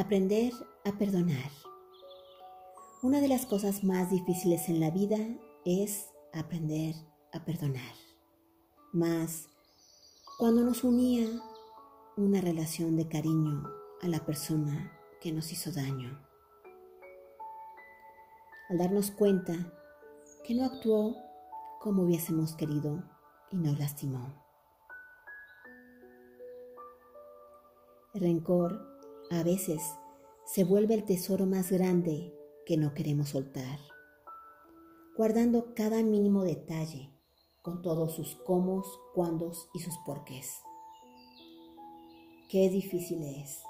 Aprender a perdonar. Una de las cosas más difíciles en la vida es aprender a perdonar. Más cuando nos unía una relación de cariño a la persona que nos hizo daño. Al darnos cuenta que no actuó como hubiésemos querido y nos lastimó. El rencor a veces se vuelve el tesoro más grande que no queremos soltar, guardando cada mínimo detalle con todos sus cómo, cuándos y sus porqués. Qué difícil es.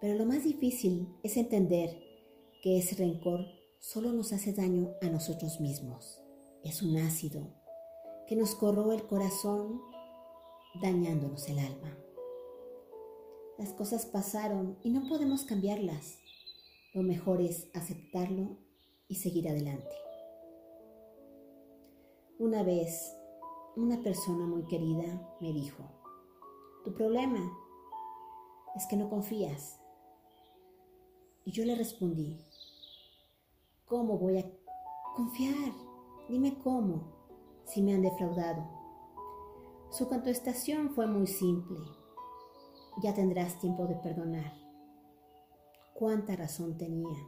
Pero lo más difícil es entender que ese rencor solo nos hace daño a nosotros mismos. Es un ácido que nos corroe el corazón dañándonos el alma. Las cosas pasaron y no podemos cambiarlas. Lo mejor es aceptarlo y seguir adelante. Una vez, una persona muy querida me dijo, tu problema es que no confías. Y yo le respondí, ¿cómo voy a confiar? Dime cómo, si me han defraudado. Su contestación fue muy simple ya tendrás tiempo de perdonar. Cuánta razón tenía.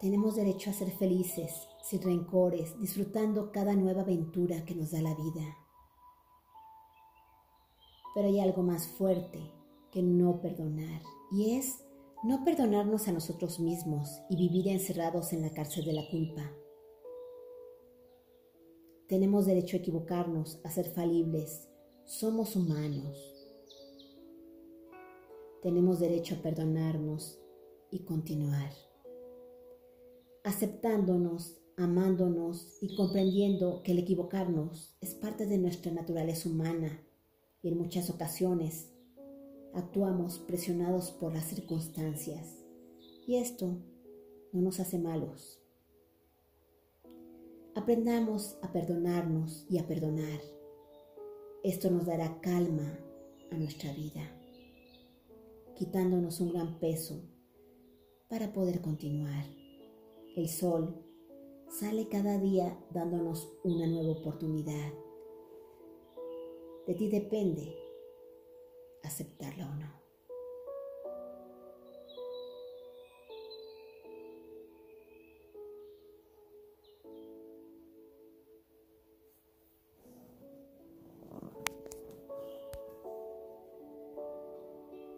Tenemos derecho a ser felices, sin rencores, disfrutando cada nueva aventura que nos da la vida. Pero hay algo más fuerte que no perdonar, y es no perdonarnos a nosotros mismos y vivir encerrados en la cárcel de la culpa. Tenemos derecho a equivocarnos, a ser falibles, somos humanos. Tenemos derecho a perdonarnos y continuar. Aceptándonos, amándonos y comprendiendo que el equivocarnos es parte de nuestra naturaleza humana y en muchas ocasiones actuamos presionados por las circunstancias y esto no nos hace malos. Aprendamos a perdonarnos y a perdonar esto nos dará calma a nuestra vida, quitándonos un gran peso para poder continuar. El sol sale cada día dándonos una nueva oportunidad. De ti depende aceptarlo o no.